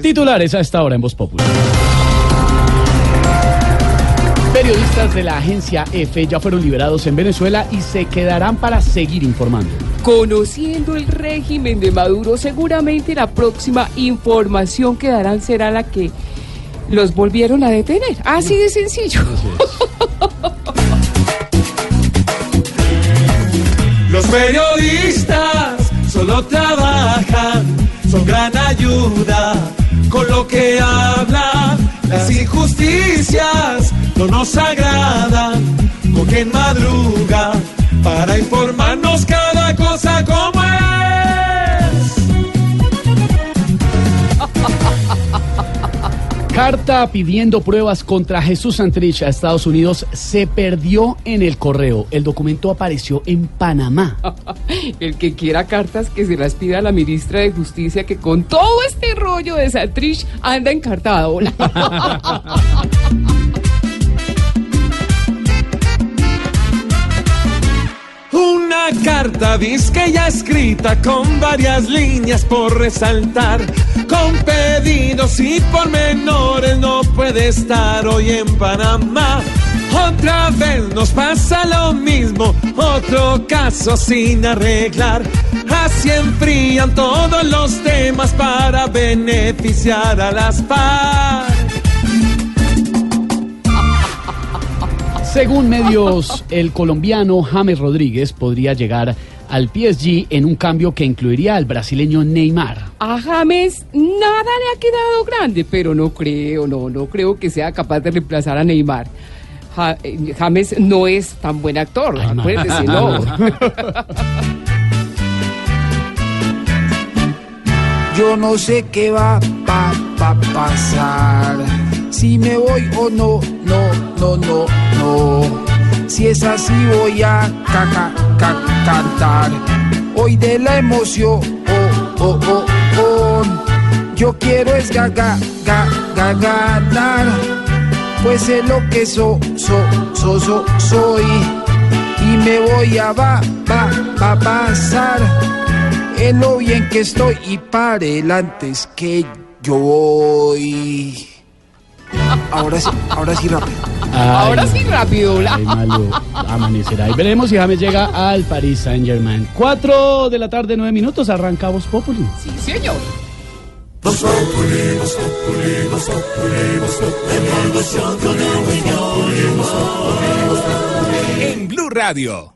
Titulares a esta hora en Voz Popular. Periodistas de la agencia EFE ya fueron liberados en Venezuela y se quedarán para seguir informando. Conociendo el régimen de Maduro, seguramente la próxima información que darán será la que los volvieron a detener. Así de sencillo. Los periodistas solo trabajan, son gran ayuda con lo que hablan. Las injusticias no nos agradan, con quien madruga para informarnos cada cosa como es. Carta pidiendo pruebas contra Jesús Santrich a Estados Unidos se perdió en el correo. El documento apareció en Panamá. El que quiera cartas que se las pida a la ministra de Justicia que con todo este rollo de anda encartado. Una carta disque ya escrita con varias líneas por resaltar, con pedidos y pormenores no puede estar hoy en Panamá. Otra vez nos pasa lo mismo, otro caso sin arreglar. Así enfrían todos los temas para beneficiar a las FARC. Según medios, el colombiano James Rodríguez podría llegar al PSG en un cambio que incluiría al brasileño Neymar. A James nada le ha quedado grande, pero no creo, no, no creo que sea capaz de reemplazar a Neymar. Ja- eh, James no es tan buen actor, Ay, acuérdese, no. Yo no sé qué va pa, pa pasar. Si me voy o no, no, no, no, no. Si es así voy a ca, ca, ca- cantar. Hoy de la emoción, oh, oh, oh, oh. Yo quiero es ga, ga, ga, ga- ganar. Pues sé lo que so, so, so, so, soy. Y me voy a va, va, va pasar en lo bien que estoy y para adelante es que yo voy. Ahora sí, ahora sí rápido. Ahora sí, rápido. Ay, malo, amanecerá. Y veremos si James llega al Paris Saint Germain. Cuatro de la tarde, nueve minutos, arranca Voz Populi. Sí, señor. en Blue Radio.